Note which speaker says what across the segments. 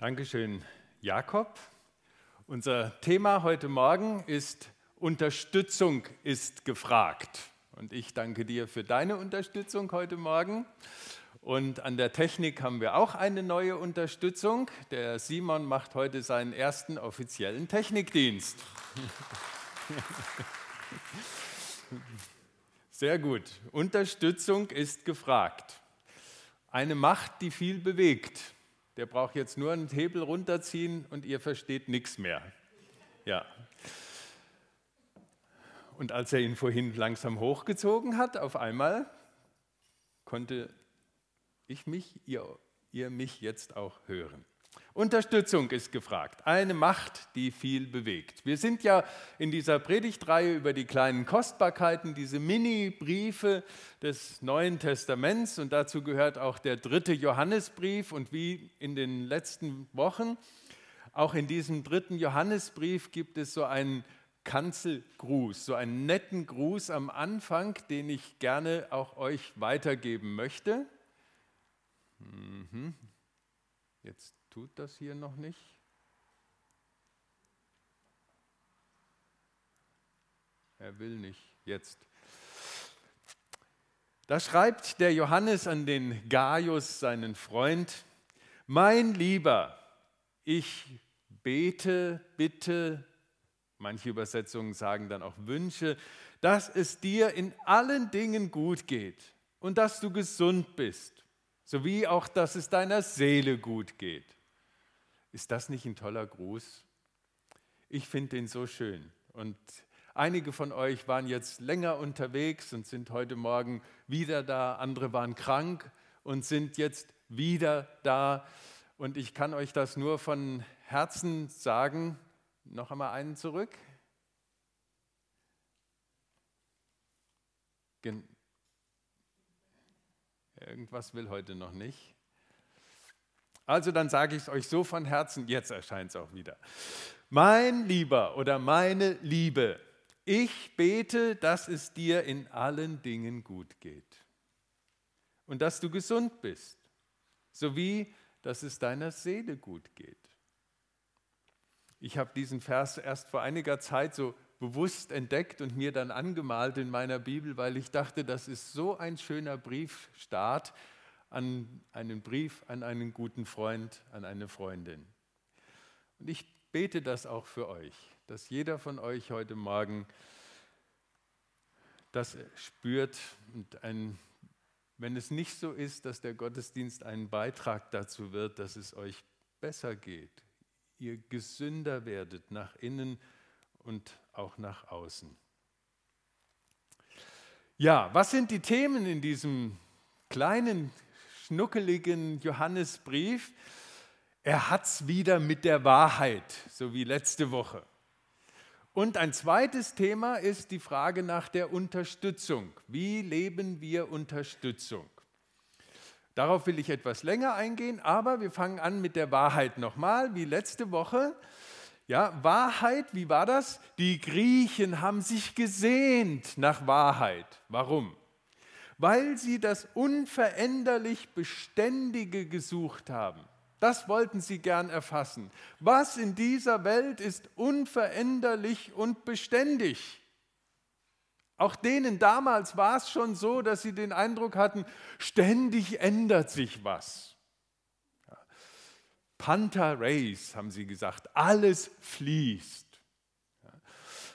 Speaker 1: Dankeschön, Jakob. Unser Thema heute Morgen ist Unterstützung ist gefragt. Und ich danke dir für deine Unterstützung heute Morgen. Und an der Technik haben wir auch eine neue Unterstützung. Der Simon macht heute seinen ersten offiziellen Technikdienst. Sehr gut. Unterstützung ist gefragt. Eine Macht, die viel bewegt. Der braucht jetzt nur einen Hebel runterziehen und ihr versteht nichts mehr. Ja. Und als er ihn vorhin langsam hochgezogen hat, auf einmal konnte ich mich, ihr, ihr mich jetzt auch hören. Unterstützung ist gefragt. Eine Macht, die viel bewegt. Wir sind ja in dieser Predigtreihe über die kleinen Kostbarkeiten, diese Mini-Briefe des Neuen Testaments und dazu gehört auch der dritte Johannesbrief und wie in den letzten Wochen, auch in diesem dritten Johannesbrief gibt es so einen Kanzelgruß, so einen netten Gruß am Anfang, den ich gerne auch euch weitergeben möchte. Mhm. Jetzt tut das hier noch nicht. Er will nicht. Jetzt. Da schreibt der Johannes an den Gaius, seinen Freund, mein Lieber, ich bete, bitte, manche Übersetzungen sagen dann auch wünsche, dass es dir in allen Dingen gut geht und dass du gesund bist, sowie auch, dass es deiner Seele gut geht. Ist das nicht ein toller Gruß? Ich finde den so schön. Und einige von euch waren jetzt länger unterwegs und sind heute Morgen wieder da. Andere waren krank und sind jetzt wieder da. Und ich kann euch das nur von Herzen sagen. Noch einmal einen zurück. Gen Irgendwas will heute noch nicht. Also dann sage ich es euch so von Herzen, jetzt erscheint es auch wieder. Mein Lieber oder meine Liebe, ich bete, dass es dir in allen Dingen gut geht und dass du gesund bist, sowie dass es deiner Seele gut geht. Ich habe diesen Vers erst vor einiger Zeit so bewusst entdeckt und mir dann angemalt in meiner Bibel, weil ich dachte, das ist so ein schöner Briefstart an einen Brief an einen guten Freund, an eine Freundin. Und ich bete das auch für euch, dass jeder von euch heute Morgen das spürt und ein, wenn es nicht so ist, dass der Gottesdienst einen Beitrag dazu wird, dass es euch besser geht, ihr gesünder werdet nach innen und auch nach außen. Ja, was sind die Themen in diesem kleinen schnuckeligen Johannesbrief. Er hat es wieder mit der Wahrheit, so wie letzte Woche. Und ein zweites Thema ist die Frage nach der Unterstützung. Wie leben wir Unterstützung? Darauf will ich etwas länger eingehen, aber wir fangen an mit der Wahrheit nochmal, wie letzte Woche. Ja, Wahrheit, wie war das? Die Griechen haben sich gesehnt nach Wahrheit. Warum? Weil sie das unveränderlich Beständige gesucht haben. Das wollten sie gern erfassen. Was in dieser Welt ist unveränderlich und beständig? Auch denen damals war es schon so, dass sie den Eindruck hatten, ständig ändert sich was. Panther Race, haben sie gesagt, alles fließt.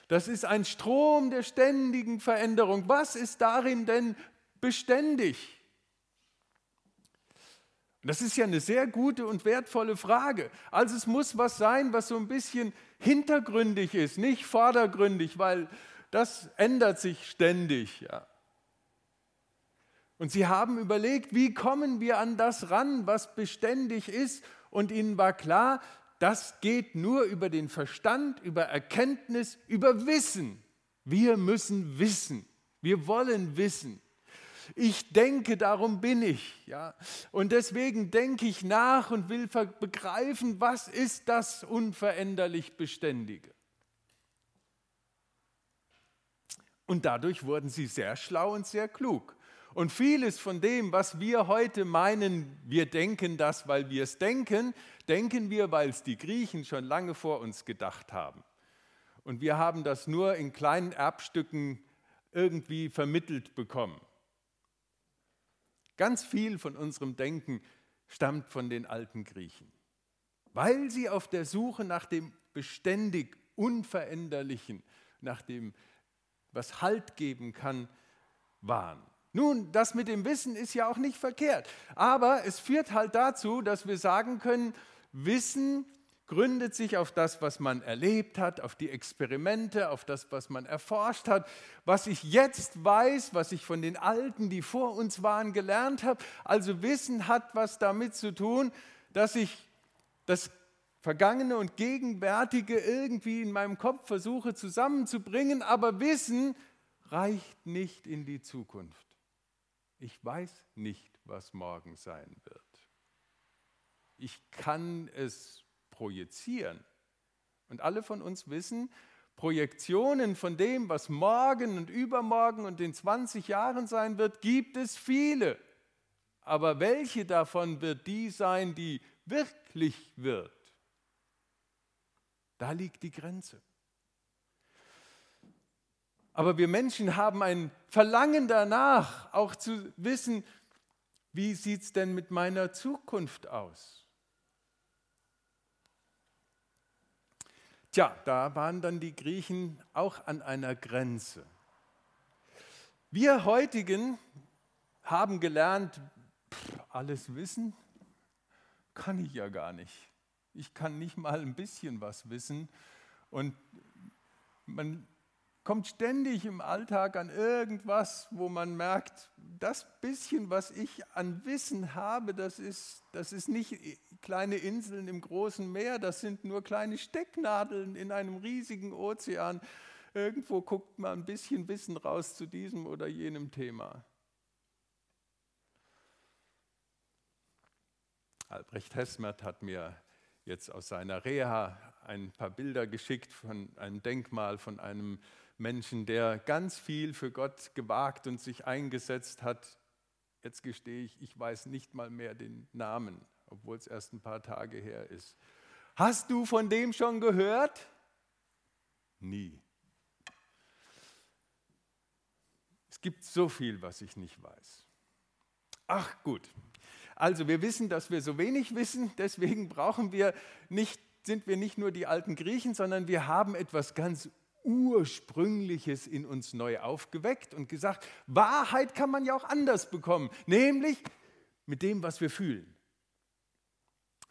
Speaker 1: Das ist ein Strom der ständigen Veränderung. Was ist darin denn beständig? Das ist ja eine sehr gute und wertvolle Frage. Also es muss was sein, was so ein bisschen hintergründig ist, nicht vordergründig, weil das ändert sich ständig. Ja. Und sie haben überlegt, wie kommen wir an das ran, was beständig ist. Und ihnen war klar, das geht nur über den Verstand, über Erkenntnis, über Wissen. Wir müssen wissen. Wir wollen wissen. Ich denke, darum bin ich. Ja? Und deswegen denke ich nach und will begreifen, was ist das unveränderlich Beständige. Und dadurch wurden sie sehr schlau und sehr klug. Und vieles von dem, was wir heute meinen, wir denken das, weil wir es denken, denken wir, weil es die Griechen schon lange vor uns gedacht haben. Und wir haben das nur in kleinen Erbstücken irgendwie vermittelt bekommen. Ganz viel von unserem Denken stammt von den alten Griechen, weil sie auf der Suche nach dem beständig Unveränderlichen, nach dem, was Halt geben kann, waren. Nun, das mit dem Wissen ist ja auch nicht verkehrt, aber es führt halt dazu, dass wir sagen können, Wissen gründet sich auf das, was man erlebt hat, auf die Experimente, auf das, was man erforscht hat, was ich jetzt weiß, was ich von den Alten, die vor uns waren, gelernt habe. Also Wissen hat was damit zu tun, dass ich das Vergangene und Gegenwärtige irgendwie in meinem Kopf versuche zusammenzubringen, aber Wissen reicht nicht in die Zukunft. Ich weiß nicht, was morgen sein wird. Ich kann es projizieren. Und alle von uns wissen, Projektionen von dem, was morgen und übermorgen und in 20 Jahren sein wird, gibt es viele. Aber welche davon wird die sein, die wirklich wird? Da liegt die Grenze. Aber wir Menschen haben ein Verlangen danach, auch zu wissen, wie sieht es denn mit meiner Zukunft aus? Tja, da waren dann die Griechen auch an einer Grenze. Wir heutigen haben gelernt, alles wissen kann ich ja gar nicht. Ich kann nicht mal ein bisschen was wissen. Und man kommt ständig im Alltag an irgendwas, wo man merkt, das bisschen, was ich an Wissen habe, das ist, das ist nicht kleine Inseln im großen Meer, das sind nur kleine Stecknadeln in einem riesigen Ozean. Irgendwo guckt man ein bisschen Wissen raus zu diesem oder jenem Thema. Albrecht Hesmert hat mir jetzt aus seiner Reha ein paar Bilder geschickt von einem Denkmal von einem Menschen, der ganz viel für Gott gewagt und sich eingesetzt hat. Jetzt gestehe ich, ich weiß nicht mal mehr den Namen, obwohl es erst ein paar Tage her ist. Hast du von dem schon gehört? Nie. Es gibt so viel, was ich nicht weiß. Ach gut. Also wir wissen, dass wir so wenig wissen, deswegen brauchen wir nicht, sind wir nicht nur die alten Griechen, sondern wir haben etwas ganz Ursprüngliches in uns neu aufgeweckt und gesagt, Wahrheit kann man ja auch anders bekommen, nämlich mit dem, was wir fühlen.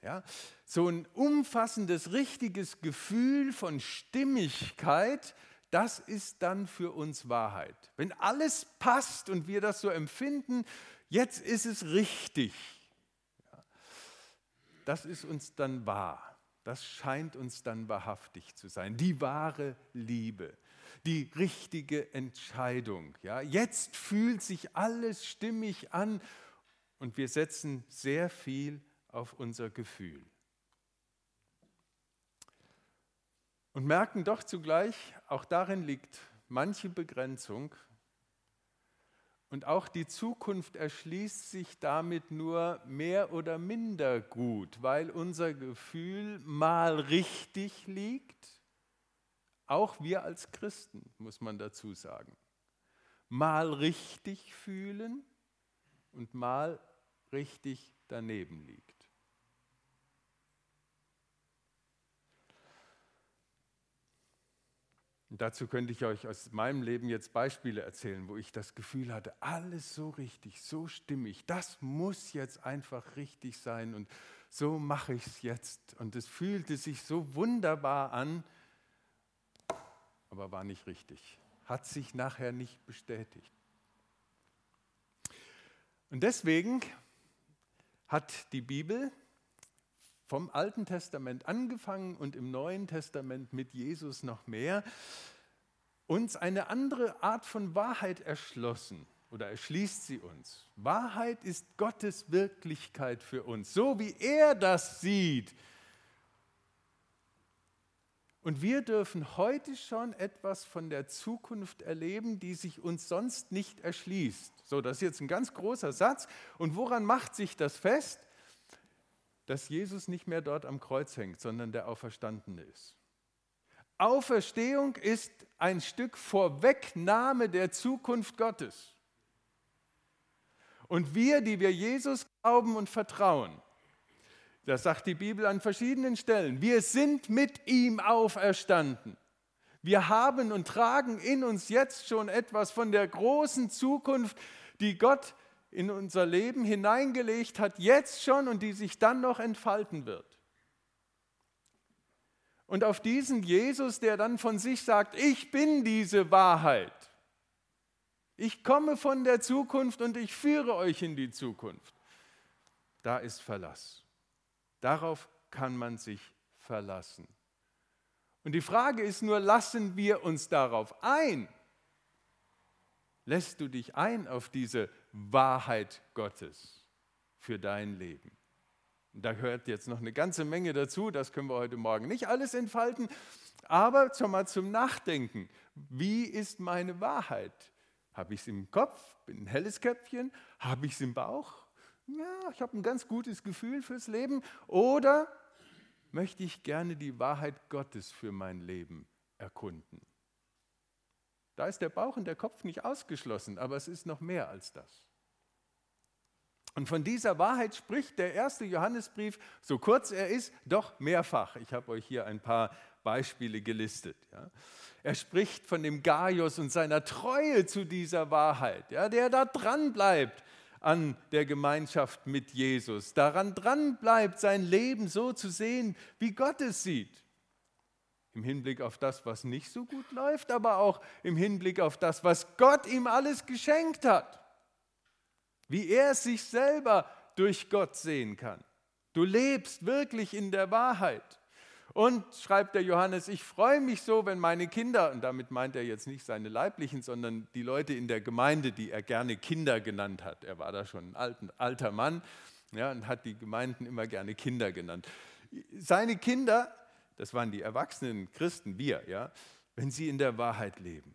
Speaker 1: Ja, so ein umfassendes, richtiges Gefühl von Stimmigkeit, das ist dann für uns Wahrheit. Wenn alles passt und wir das so empfinden, jetzt ist es richtig. Ja, das ist uns dann wahr. Das scheint uns dann wahrhaftig zu sein. Die wahre Liebe, die richtige Entscheidung. Ja, jetzt fühlt sich alles stimmig an und wir setzen sehr viel auf unser Gefühl. Und merken doch zugleich, auch darin liegt manche Begrenzung und auch die Zukunft erschließt sich damit nur mehr oder minder gut, weil unser Gefühl mal richtig liegt. Auch wir als Christen, muss man dazu sagen. Mal richtig fühlen und mal richtig daneben liegt. Und dazu könnte ich euch aus meinem Leben jetzt Beispiele erzählen, wo ich das Gefühl hatte, alles so richtig, so stimmig, das muss jetzt einfach richtig sein und so mache ich es jetzt. Und es fühlte sich so wunderbar an, aber war nicht richtig, hat sich nachher nicht bestätigt. Und deswegen hat die Bibel vom Alten Testament angefangen und im Neuen Testament mit Jesus noch mehr, uns eine andere Art von Wahrheit erschlossen oder erschließt sie uns. Wahrheit ist Gottes Wirklichkeit für uns, so wie er das sieht. Und wir dürfen heute schon etwas von der Zukunft erleben, die sich uns sonst nicht erschließt. So, das ist jetzt ein ganz großer Satz. Und woran macht sich das fest? Dass Jesus nicht mehr dort am Kreuz hängt, sondern der Auferstandene ist. Auferstehung ist ein Stück Vorwegnahme der Zukunft Gottes. Und wir, die wir Jesus glauben und vertrauen, das sagt die Bibel an verschiedenen Stellen, wir sind mit ihm auferstanden. Wir haben und tragen in uns jetzt schon etwas von der großen Zukunft, die Gott in unser Leben hineingelegt hat, jetzt schon und die sich dann noch entfalten wird. Und auf diesen Jesus, der dann von sich sagt, ich bin diese Wahrheit. Ich komme von der Zukunft und ich führe euch in die Zukunft. Da ist Verlass. Darauf kann man sich verlassen. Und die Frage ist nur, lassen wir uns darauf ein? Lässt du dich ein auf diese Wahrheit Gottes für dein Leben? Da gehört jetzt noch eine ganze Menge dazu, das können wir heute Morgen nicht alles entfalten, aber schon mal zum Nachdenken. Wie ist meine Wahrheit? Habe ich es im Kopf, bin ein helles Köpfchen? Habe ich es im Bauch? Ja, ich habe ein ganz gutes Gefühl fürs Leben. Oder möchte ich gerne die Wahrheit Gottes für mein Leben erkunden? Da ist der Bauch und der Kopf nicht ausgeschlossen, aber es ist noch mehr als das. Und von dieser Wahrheit spricht der erste Johannesbrief, so kurz er ist, doch mehrfach. Ich habe euch hier ein paar Beispiele gelistet. Ja. Er spricht von dem Gaius und seiner Treue zu dieser Wahrheit, ja, der da dran bleibt an der Gemeinschaft mit Jesus, daran dran bleibt, sein Leben so zu sehen, wie Gott es sieht. Im Hinblick auf das, was nicht so gut läuft, aber auch im Hinblick auf das, was Gott ihm alles geschenkt hat wie er sich selber durch Gott sehen kann. Du lebst wirklich in der Wahrheit. Und schreibt der Johannes, ich freue mich so, wenn meine Kinder, und damit meint er jetzt nicht seine leiblichen, sondern die Leute in der Gemeinde, die er gerne Kinder genannt hat. Er war da schon ein alter Mann ja, und hat die Gemeinden immer gerne Kinder genannt. Seine Kinder, das waren die erwachsenen Christen, wir, ja, wenn sie in der Wahrheit leben.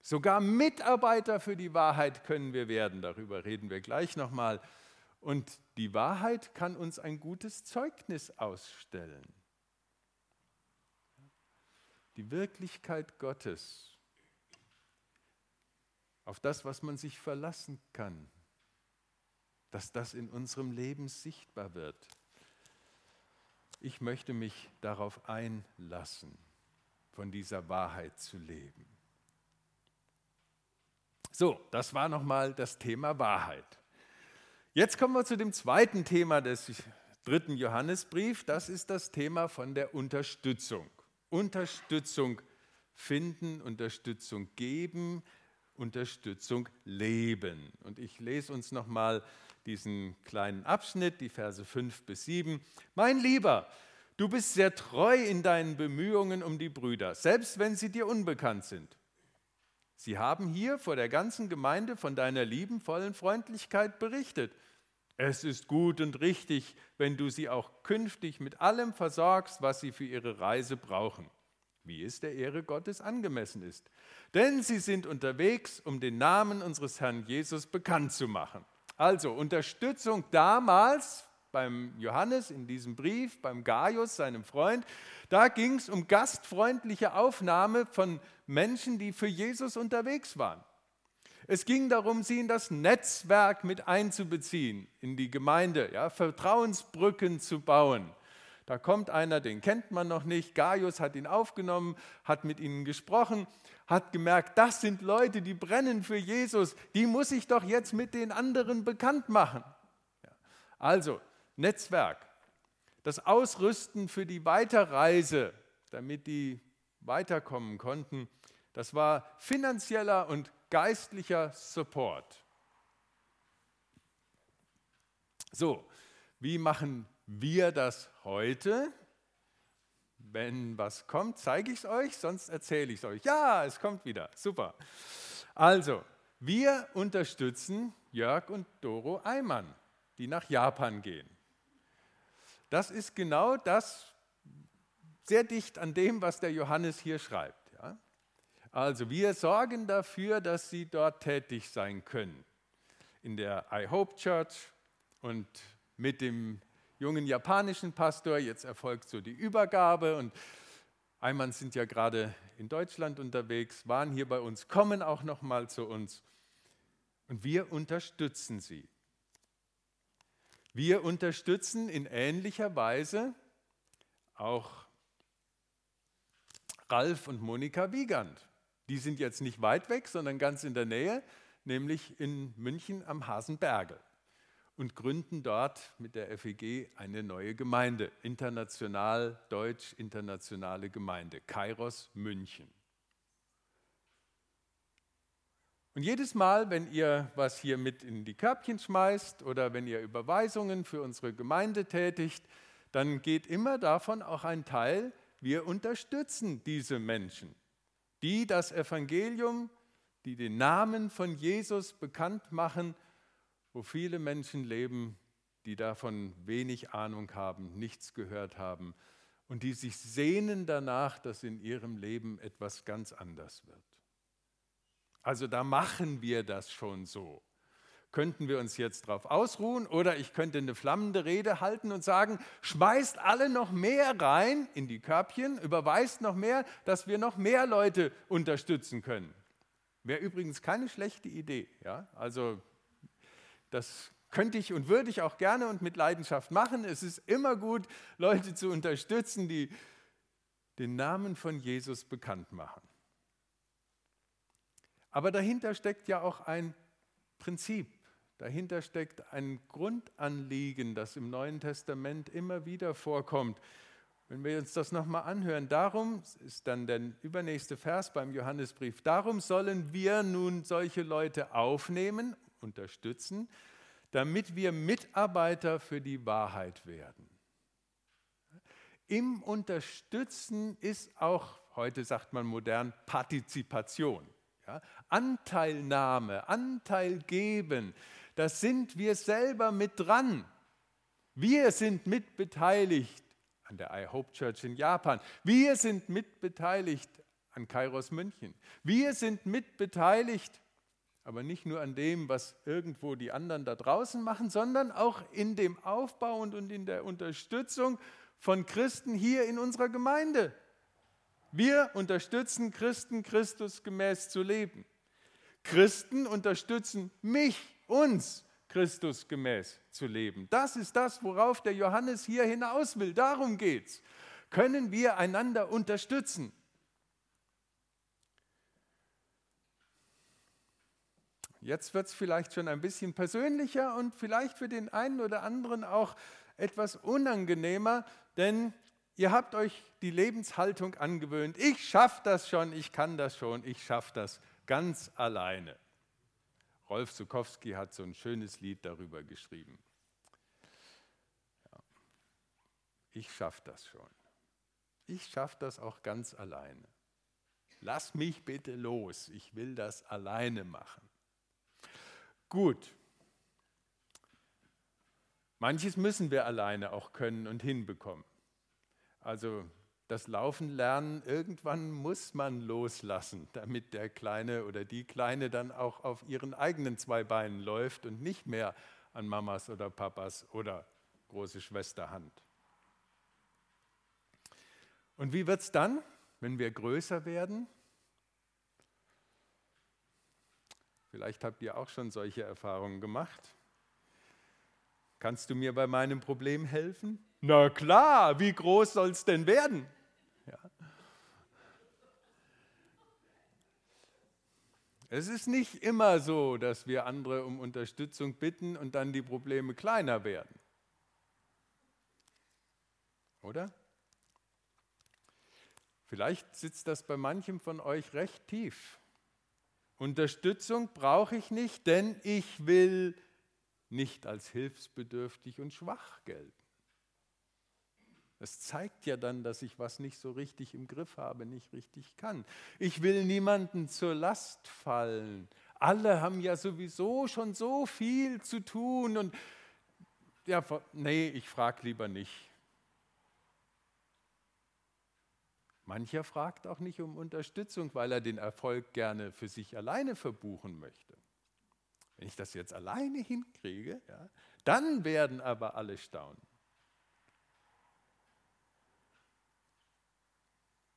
Speaker 1: Sogar Mitarbeiter für die Wahrheit können wir werden. Darüber reden wir gleich nochmal. Und die Wahrheit kann uns ein gutes Zeugnis ausstellen. Die Wirklichkeit Gottes, auf das, was man sich verlassen kann, dass das in unserem Leben sichtbar wird. Ich möchte mich darauf einlassen, von dieser Wahrheit zu leben. So, das war nochmal das Thema Wahrheit. Jetzt kommen wir zu dem zweiten Thema des dritten Johannesbrief. Das ist das Thema von der Unterstützung. Unterstützung finden, Unterstützung geben, Unterstützung leben. Und ich lese uns nochmal diesen kleinen Abschnitt, die Verse 5 bis 7. Mein Lieber, du bist sehr treu in deinen Bemühungen um die Brüder, selbst wenn sie dir unbekannt sind. Sie haben hier vor der ganzen Gemeinde von deiner liebenvollen Freundlichkeit berichtet. Es ist gut und richtig, wenn du sie auch künftig mit allem versorgst, was sie für ihre Reise brauchen, wie es der Ehre Gottes angemessen ist. Denn sie sind unterwegs, um den Namen unseres Herrn Jesus bekannt zu machen. Also Unterstützung damals beim Johannes in diesem Brief, beim Gaius, seinem Freund, da ging es um gastfreundliche Aufnahme von Menschen, die für Jesus unterwegs waren. Es ging darum, sie in das Netzwerk mit einzubeziehen, in die Gemeinde, ja, Vertrauensbrücken zu bauen. Da kommt einer, den kennt man noch nicht. Gaius hat ihn aufgenommen, hat mit ihnen gesprochen, hat gemerkt, das sind Leute, die brennen für Jesus. Die muss ich doch jetzt mit den anderen bekannt machen. Also, Netzwerk, das Ausrüsten für die Weiterreise, damit die weiterkommen konnten, das war finanzieller und geistlicher Support. So, wie machen wir das heute? Wenn was kommt, zeige ich es euch, sonst erzähle ich es euch. Ja, es kommt wieder. Super. Also, wir unterstützen Jörg und Doro Eimann, die nach Japan gehen. Das ist genau das, sehr dicht an dem, was der Johannes hier schreibt. Ja? Also wir sorgen dafür, dass sie dort tätig sein können. In der I Hope Church und mit dem jungen japanischen Pastor. Jetzt erfolgt so die Übergabe und Eimann sind ja gerade in Deutschland unterwegs, waren hier bei uns, kommen auch noch mal zu uns und wir unterstützen sie. Wir unterstützen in ähnlicher Weise auch Ralf und Monika Wiegand. Die sind jetzt nicht weit weg, sondern ganz in der Nähe, nämlich in München am Hasenbergel und gründen dort mit der FEG eine neue Gemeinde, international, deutsch-internationale Gemeinde, Kairos München. Und jedes Mal, wenn ihr was hier mit in die Körbchen schmeißt oder wenn ihr Überweisungen für unsere Gemeinde tätigt, dann geht immer davon auch ein Teil, wir unterstützen diese Menschen, die das Evangelium, die den Namen von Jesus bekannt machen, wo viele Menschen leben, die davon wenig Ahnung haben, nichts gehört haben und die sich sehnen danach, dass in ihrem Leben etwas ganz anders wird. Also da machen wir das schon so. Könnten wir uns jetzt darauf ausruhen oder ich könnte eine flammende Rede halten und sagen, schmeißt alle noch mehr rein in die Körbchen, überweist noch mehr, dass wir noch mehr Leute unterstützen können. Wäre übrigens keine schlechte Idee. Ja? Also das könnte ich und würde ich auch gerne und mit Leidenschaft machen. Es ist immer gut, Leute zu unterstützen, die den Namen von Jesus bekannt machen. Aber dahinter steckt ja auch ein Prinzip, dahinter steckt ein Grundanliegen, das im Neuen Testament immer wieder vorkommt. Wenn wir uns das nochmal anhören, darum ist dann der übernächste Vers beim Johannesbrief, darum sollen wir nun solche Leute aufnehmen, unterstützen, damit wir Mitarbeiter für die Wahrheit werden. Im Unterstützen ist auch, heute sagt man modern, Partizipation. Ja, Anteilnahme, Anteil geben, das sind wir selber mit dran. Wir sind mitbeteiligt an der I Hope Church in Japan. Wir sind mitbeteiligt an Kairos München. Wir sind mitbeteiligt, aber nicht nur an dem, was irgendwo die anderen da draußen machen, sondern auch in dem Aufbau und in der Unterstützung von Christen hier in unserer Gemeinde. Wir unterstützen Christen, Christus gemäß zu leben. Christen unterstützen mich, uns, Christus gemäß zu leben. Das ist das, worauf der Johannes hier hinaus will. Darum geht's. Können wir einander unterstützen? Jetzt wird es vielleicht schon ein bisschen persönlicher und vielleicht für den einen oder anderen auch etwas unangenehmer, denn Ihr habt euch die Lebenshaltung angewöhnt. Ich schaffe das schon, ich kann das schon, ich schaffe das ganz alleine. Rolf Zukowski hat so ein schönes Lied darüber geschrieben. Ja. Ich schaffe das schon. Ich schaffe das auch ganz alleine. Lass mich bitte los, ich will das alleine machen. Gut. Manches müssen wir alleine auch können und hinbekommen. Also das Laufen lernen, irgendwann muss man loslassen, damit der Kleine oder die Kleine dann auch auf ihren eigenen zwei Beinen läuft und nicht mehr an Mamas oder Papas oder große Schwester Hand. Und wie wird es dann, wenn wir größer werden? Vielleicht habt ihr auch schon solche Erfahrungen gemacht. Kannst du mir bei meinem Problem helfen? Na klar, wie groß soll es denn werden? Ja. Es ist nicht immer so, dass wir andere um Unterstützung bitten und dann die Probleme kleiner werden. Oder? Vielleicht sitzt das bei manchem von euch recht tief. Unterstützung brauche ich nicht, denn ich will nicht als hilfsbedürftig und schwach gelten. Das zeigt ja dann, dass ich was nicht so richtig im Griff habe, nicht richtig kann. Ich will niemanden zur Last fallen. Alle haben ja sowieso schon so viel zu tun und ja, nee, ich frage lieber nicht. Mancher fragt auch nicht um Unterstützung, weil er den Erfolg gerne für sich alleine verbuchen möchte. Wenn ich das jetzt alleine hinkriege, ja, dann werden aber alle staunen.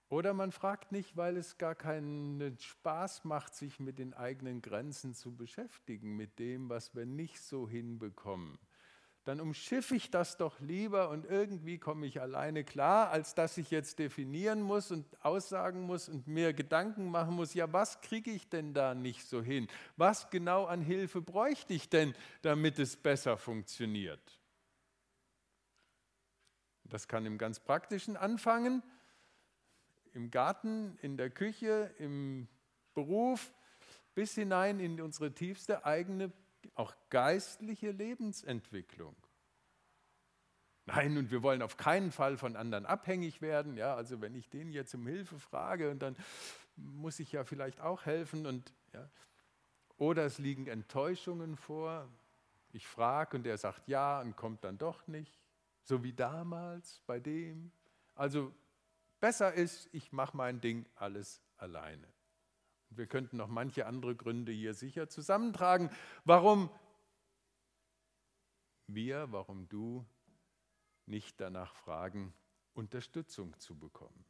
Speaker 1: Oder man fragt nicht, weil es gar keinen Spaß macht, sich mit den eigenen Grenzen zu beschäftigen, mit dem, was wir nicht so hinbekommen dann umschiffe ich das doch lieber und irgendwie komme ich alleine klar, als dass ich jetzt definieren muss und aussagen muss und mir Gedanken machen muss, ja, was kriege ich denn da nicht so hin? Was genau an Hilfe bräuchte ich denn, damit es besser funktioniert? Das kann im ganz praktischen anfangen, im Garten, in der Küche, im Beruf, bis hinein in unsere tiefste eigene auch geistliche Lebensentwicklung. Nein, und wir wollen auf keinen Fall von anderen abhängig werden. Ja, also wenn ich den jetzt um Hilfe frage und dann muss ich ja vielleicht auch helfen. Und, ja. Oder es liegen Enttäuschungen vor. Ich frage und er sagt ja und kommt dann doch nicht. So wie damals bei dem. Also besser ist, ich mache mein Ding alles alleine. Wir könnten noch manche andere Gründe hier sicher zusammentragen, warum wir, warum du nicht danach fragen, Unterstützung zu bekommen.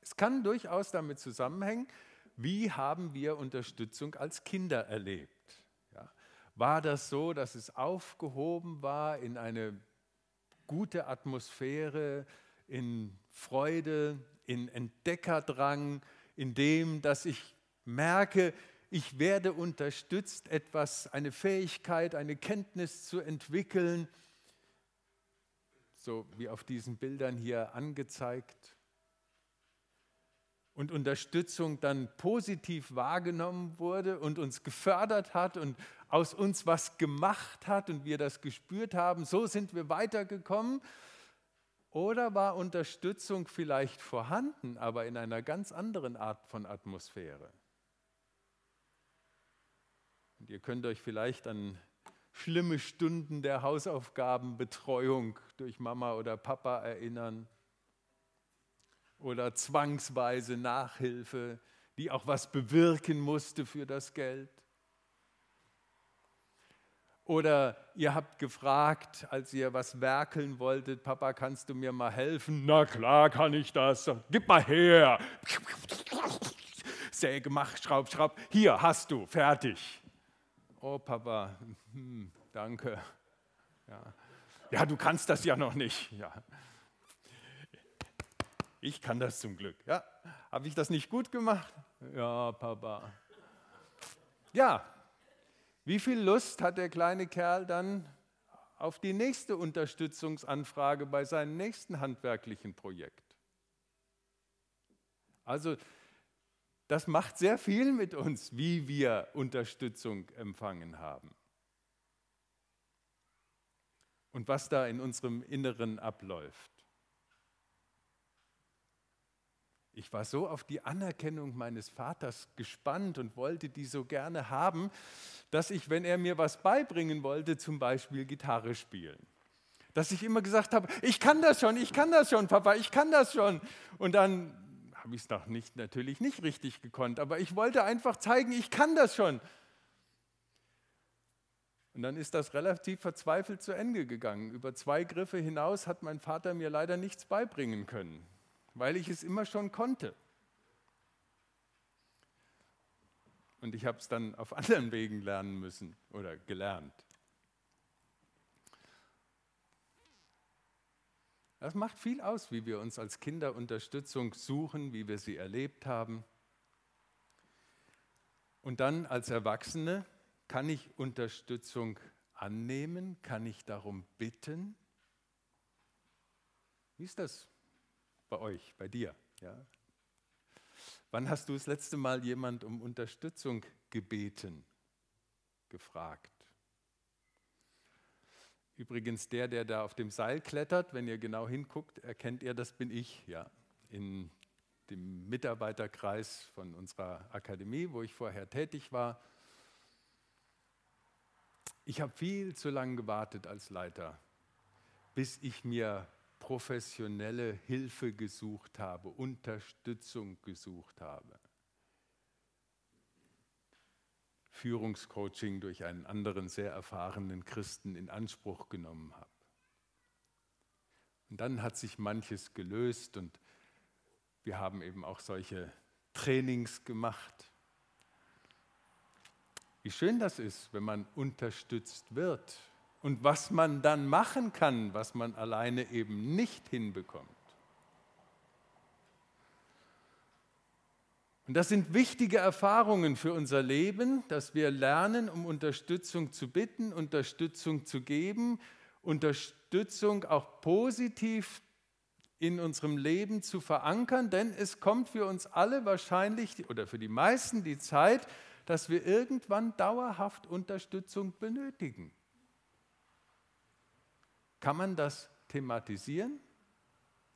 Speaker 1: Es kann durchaus damit zusammenhängen, wie haben wir Unterstützung als Kinder erlebt. Ja, war das so, dass es aufgehoben war in eine gute Atmosphäre, in Freude, in Entdeckerdrang, in dem, dass ich merke, ich werde unterstützt, etwas, eine Fähigkeit, eine Kenntnis zu entwickeln, so wie auf diesen Bildern hier angezeigt. Und Unterstützung dann positiv wahrgenommen wurde und uns gefördert hat und aus uns was gemacht hat und wir das gespürt haben, so sind wir weitergekommen. Oder war Unterstützung vielleicht vorhanden, aber in einer ganz anderen Art von Atmosphäre? Und ihr könnt euch vielleicht an schlimme Stunden der Hausaufgabenbetreuung durch Mama oder Papa erinnern. Oder zwangsweise Nachhilfe, die auch was bewirken musste für das Geld. Oder ihr habt gefragt, als ihr was werkeln wolltet, Papa, kannst du mir mal helfen? Na klar kann ich das. Gib mal her. Säge gemacht, schraub, schraub. Hier hast du, fertig. Oh Papa, hm, danke. Ja. ja, du kannst das ja noch nicht. Ja. Ich kann das zum Glück. Ja, habe ich das nicht gut gemacht? Ja, Papa. Ja, wie viel Lust hat der kleine Kerl dann auf die nächste Unterstützungsanfrage bei seinem nächsten handwerklichen Projekt? Also das macht sehr viel mit uns, wie wir Unterstützung empfangen haben. Und was da in unserem Inneren abläuft. Ich war so auf die Anerkennung meines Vaters gespannt und wollte die so gerne haben, dass ich, wenn er mir was beibringen wollte, zum Beispiel Gitarre spielen, dass ich immer gesagt habe, ich kann das schon, ich kann das schon, Papa, ich kann das schon. Und dann habe ich es noch nicht, natürlich nicht richtig gekonnt, aber ich wollte einfach zeigen, ich kann das schon. Und dann ist das relativ verzweifelt zu Ende gegangen. Über zwei Griffe hinaus hat mein Vater mir leider nichts beibringen können weil ich es immer schon konnte. Und ich habe es dann auf anderen Wegen lernen müssen oder gelernt. Das macht viel aus, wie wir uns als Kinder Unterstützung suchen, wie wir sie erlebt haben. Und dann als Erwachsene kann ich Unterstützung annehmen, kann ich darum bitten. Wie ist das bei euch, bei dir. Ja? Wann hast du das letzte Mal jemand um Unterstützung gebeten, gefragt? Übrigens, der, der da auf dem Seil klettert, wenn ihr genau hinguckt, erkennt ihr, das bin ich, ja, in dem Mitarbeiterkreis von unserer Akademie, wo ich vorher tätig war. Ich habe viel zu lange gewartet als Leiter, bis ich mir professionelle Hilfe gesucht habe, Unterstützung gesucht habe. Führungscoaching durch einen anderen sehr erfahrenen Christen in Anspruch genommen habe. Und dann hat sich manches gelöst und wir haben eben auch solche Trainings gemacht. Wie schön das ist, wenn man unterstützt wird und was man dann machen kann, was man alleine eben nicht hinbekommt. Und das sind wichtige Erfahrungen für unser Leben, dass wir lernen, um Unterstützung zu bitten, Unterstützung zu geben, Unterstützung auch positiv in unserem Leben zu verankern, denn es kommt für uns alle wahrscheinlich oder für die meisten die Zeit, dass wir irgendwann dauerhaft Unterstützung benötigen. Kann man das thematisieren?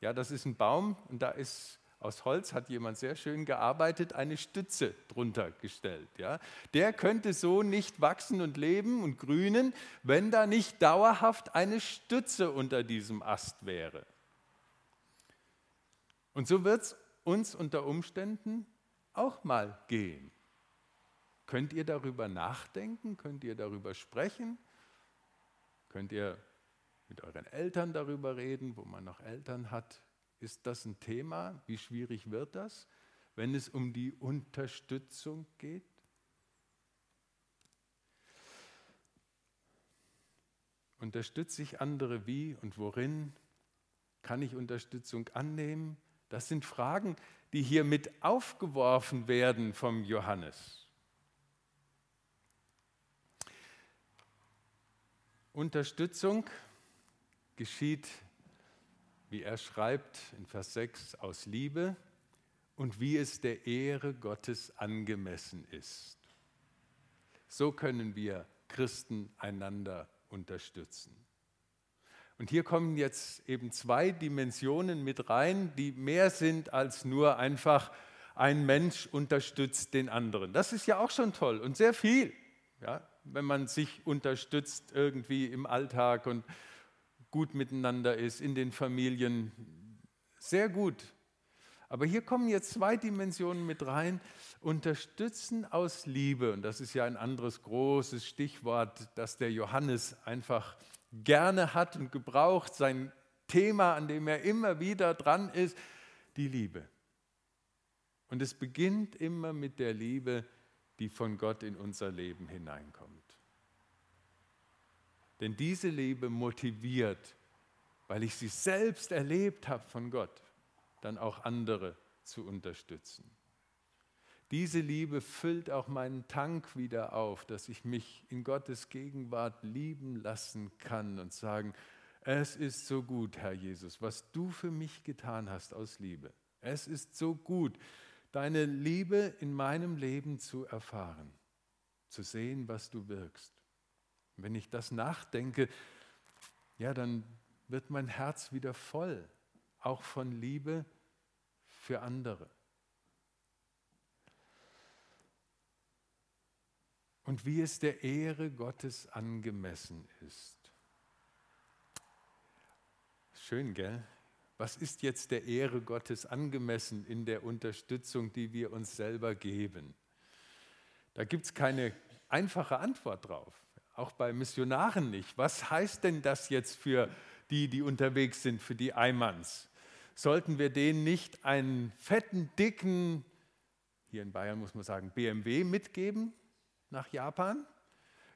Speaker 1: Ja, das ist ein Baum und da ist aus Holz hat jemand sehr schön gearbeitet, eine Stütze drunter gestellt. Ja. Der könnte so nicht wachsen und leben und grünen, wenn da nicht dauerhaft eine Stütze unter diesem Ast wäre. Und so wird es uns unter Umständen auch mal gehen. Könnt ihr darüber nachdenken? Könnt ihr darüber sprechen? Könnt ihr mit euren Eltern darüber reden, wo man noch Eltern hat? Ist das ein Thema? Wie schwierig wird das, wenn es um die Unterstützung geht? Unterstütze ich andere wie und worin? Kann ich Unterstützung annehmen? Das sind Fragen, die hier mit aufgeworfen werden vom Johannes. Unterstützung geschieht wie er schreibt in Vers 6, aus Liebe und wie es der Ehre Gottes angemessen ist. So können wir Christen einander unterstützen. Und hier kommen jetzt eben zwei Dimensionen mit rein, die mehr sind als nur einfach ein Mensch unterstützt den anderen. Das ist ja auch schon toll und sehr viel, ja, wenn man sich unterstützt irgendwie im Alltag und gut miteinander ist, in den Familien. Sehr gut. Aber hier kommen jetzt zwei Dimensionen mit rein. Unterstützen aus Liebe. Und das ist ja ein anderes großes Stichwort, das der Johannes einfach gerne hat und gebraucht. Sein Thema, an dem er immer wieder dran ist, die Liebe. Und es beginnt immer mit der Liebe, die von Gott in unser Leben hineinkommt. Denn diese Liebe motiviert, weil ich sie selbst erlebt habe von Gott, dann auch andere zu unterstützen. Diese Liebe füllt auch meinen Tank wieder auf, dass ich mich in Gottes Gegenwart lieben lassen kann und sagen, es ist so gut, Herr Jesus, was du für mich getan hast aus Liebe. Es ist so gut, deine Liebe in meinem Leben zu erfahren, zu sehen, was du wirkst. Wenn ich das nachdenke, ja, dann wird mein Herz wieder voll, auch von Liebe für andere. Und wie es der Ehre Gottes angemessen ist. Schön, gell? Was ist jetzt der Ehre Gottes angemessen in der Unterstützung, die wir uns selber geben? Da gibt es keine einfache Antwort drauf auch bei Missionaren nicht. Was heißt denn das jetzt für die, die unterwegs sind, für die Eimanns? Sollten wir denen nicht einen fetten, dicken, hier in Bayern muss man sagen, BMW mitgeben nach Japan?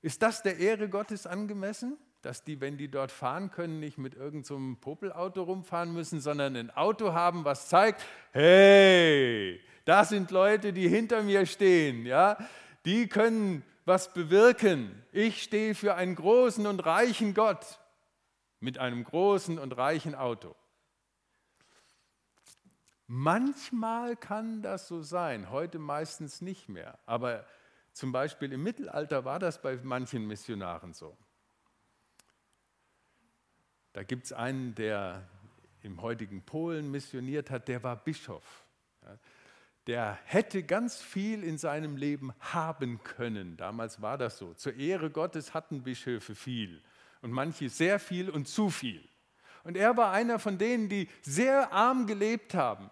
Speaker 1: Ist das der Ehre Gottes angemessen? Dass die, wenn die dort fahren können, nicht mit irgendeinem so Popelauto rumfahren müssen, sondern ein Auto haben, was zeigt, hey, da sind Leute, die hinter mir stehen, ja, die können was bewirken. Ich stehe für einen großen und reichen Gott mit einem großen und reichen Auto. Manchmal kann das so sein, heute meistens nicht mehr. Aber zum Beispiel im Mittelalter war das bei manchen Missionaren so. Da gibt es einen, der im heutigen Polen missioniert hat, der war Bischof der hätte ganz viel in seinem Leben haben können. Damals war das so. Zur Ehre Gottes hatten Bischöfe viel und manche sehr viel und zu viel. Und er war einer von denen, die sehr arm gelebt haben,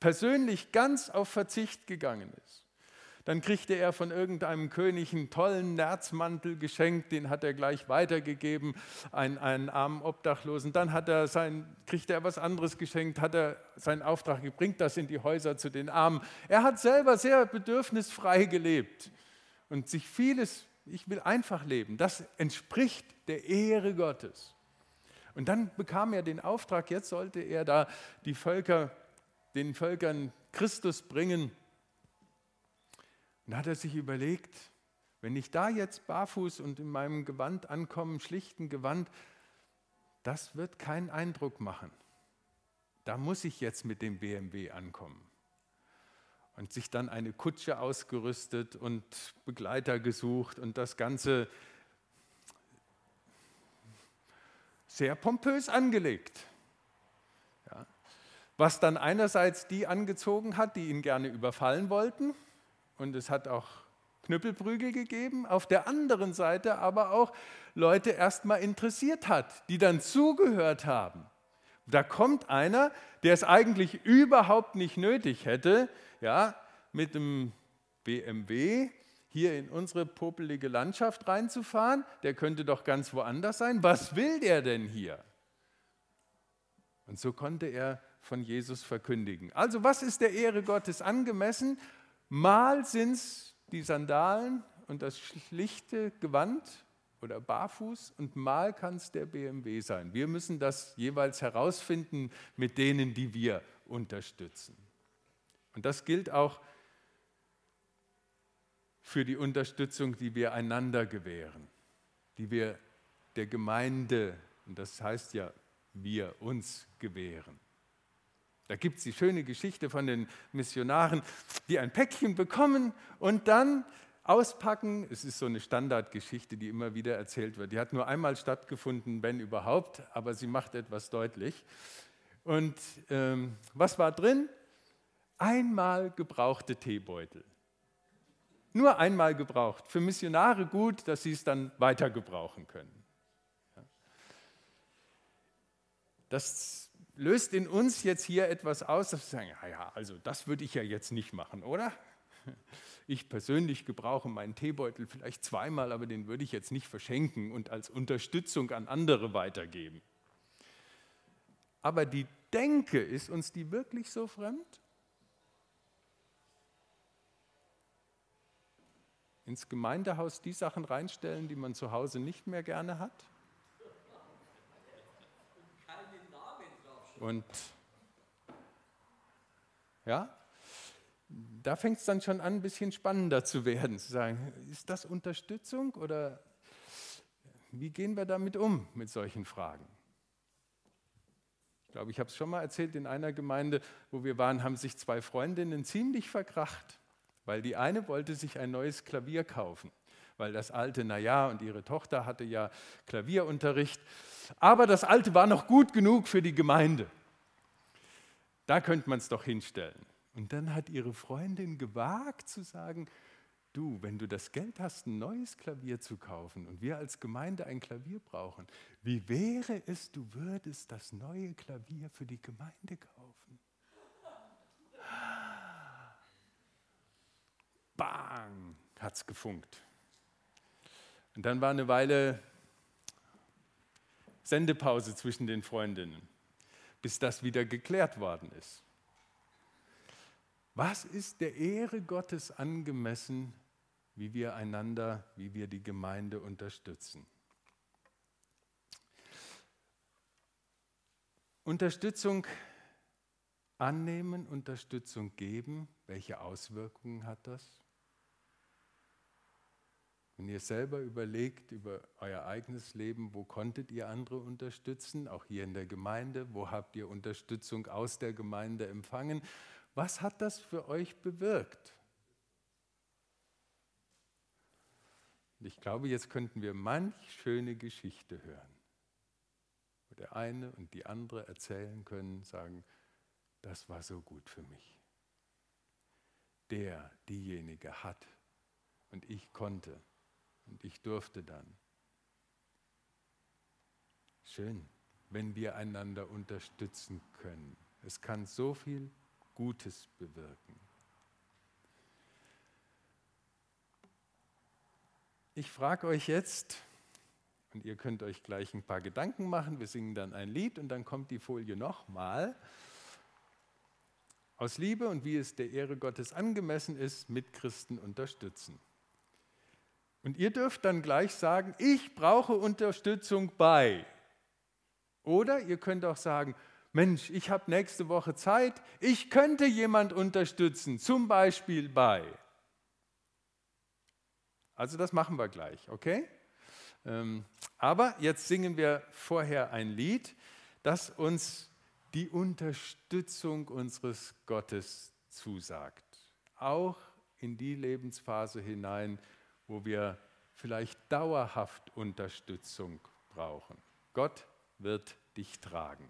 Speaker 1: persönlich ganz auf Verzicht gegangen ist. Dann kriegte er von irgendeinem König einen tollen Nerzmantel geschenkt, den hat er gleich weitergegeben, einen, einen armen Obdachlosen. Dann hat er sein, kriegte er was anderes geschenkt, hat er seinen Auftrag gebringt, das in die Häuser zu den Armen. Er hat selber sehr bedürfnisfrei gelebt und sich vieles, ich will einfach leben, das entspricht der Ehre Gottes. Und dann bekam er den Auftrag, jetzt sollte er da die Völker, den Völkern Christus bringen. Und da hat er sich überlegt, wenn ich da jetzt barfuß und in meinem Gewand ankomme, schlichten Gewand, das wird keinen Eindruck machen. Da muss ich jetzt mit dem BMW ankommen. Und sich dann eine Kutsche ausgerüstet und Begleiter gesucht und das Ganze sehr pompös angelegt. Ja. Was dann einerseits die angezogen hat, die ihn gerne überfallen wollten, und es hat auch Knüppelprügel gegeben, auf der anderen Seite aber auch Leute erstmal interessiert hat, die dann zugehört haben. Da kommt einer, der es eigentlich überhaupt nicht nötig hätte, ja, mit dem BMW hier in unsere popelige Landschaft reinzufahren, der könnte doch ganz woanders sein. Was will der denn hier? Und so konnte er von Jesus verkündigen. Also was ist der Ehre Gottes angemessen? Mal sind es die Sandalen und das schlichte Gewand oder barfuß und mal kann es der BMW sein. Wir müssen das jeweils herausfinden mit denen, die wir unterstützen. Und das gilt auch für die Unterstützung, die wir einander gewähren, die wir der Gemeinde, und das heißt ja wir uns gewähren. Da gibt es die schöne Geschichte von den Missionaren, die ein Päckchen bekommen und dann auspacken. Es ist so eine Standardgeschichte, die immer wieder erzählt wird. Die hat nur einmal stattgefunden, wenn überhaupt, aber sie macht etwas deutlich. Und ähm, was war drin? Einmal gebrauchte Teebeutel. Nur einmal gebraucht. Für Missionare gut, dass sie es dann weiter gebrauchen können. Das löst in uns jetzt hier etwas aus, dass wir sagen, ja, ja, also das würde ich ja jetzt nicht machen, oder? Ich persönlich gebrauche meinen Teebeutel vielleicht zweimal, aber den würde ich jetzt nicht verschenken und als Unterstützung an andere weitergeben. Aber die Denke, ist uns die wirklich so fremd? Ins Gemeindehaus die Sachen reinstellen, die man zu Hause nicht mehr gerne hat? Und ja, da fängt es dann schon an, ein bisschen spannender zu werden, zu sagen, ist das Unterstützung oder wie gehen wir damit um mit solchen Fragen? Ich glaube, ich habe es schon mal erzählt, in einer Gemeinde, wo wir waren, haben sich zwei Freundinnen ziemlich verkracht, weil die eine wollte sich ein neues Klavier kaufen, weil das alte, naja, und ihre Tochter hatte ja Klavierunterricht aber das alte war noch gut genug für die Gemeinde. Da könnte man es doch hinstellen. Und dann hat ihre Freundin gewagt zu sagen, du, wenn du das Geld hast, ein neues Klavier zu kaufen und wir als Gemeinde ein Klavier brauchen, wie wäre es, du würdest das neue Klavier für die Gemeinde kaufen? Bang, hat es gefunkt. Und dann war eine Weile Sendepause zwischen den Freundinnen, bis das wieder geklärt worden ist. Was ist der Ehre Gottes angemessen, wie wir einander, wie wir die Gemeinde unterstützen? Unterstützung annehmen, Unterstützung geben, welche Auswirkungen hat das? Wenn ihr selber überlegt über euer eigenes Leben, wo konntet ihr andere unterstützen, auch hier in der Gemeinde, wo habt ihr Unterstützung aus der Gemeinde empfangen, was hat das für euch bewirkt? ich glaube, jetzt könnten wir manch schöne Geschichte hören, wo der eine und die andere erzählen können, sagen, das war so gut für mich. Der, diejenige hat und ich konnte. Und ich durfte dann. Schön. wenn wir einander unterstützen können. Es kann so viel Gutes bewirken. Ich frage euch jetzt, und ihr könnt euch gleich ein paar Gedanken machen, wir singen dann ein Lied und dann kommt die Folie nochmal. Aus Liebe und wie es der Ehre Gottes angemessen ist, mit Christen unterstützen. Und ihr dürft dann gleich sagen, ich brauche Unterstützung bei. Oder ihr könnt auch sagen, Mensch, ich habe nächste Woche Zeit, ich könnte jemand unterstützen, zum Beispiel bei. Also das machen wir gleich, okay? Ähm, aber jetzt singen wir vorher ein Lied, das uns die Unterstützung unseres Gottes zusagt. Auch in die Lebensphase hinein, wo wir vielleicht dauerhaft Unterstützung brauchen. Gott wird dich tragen.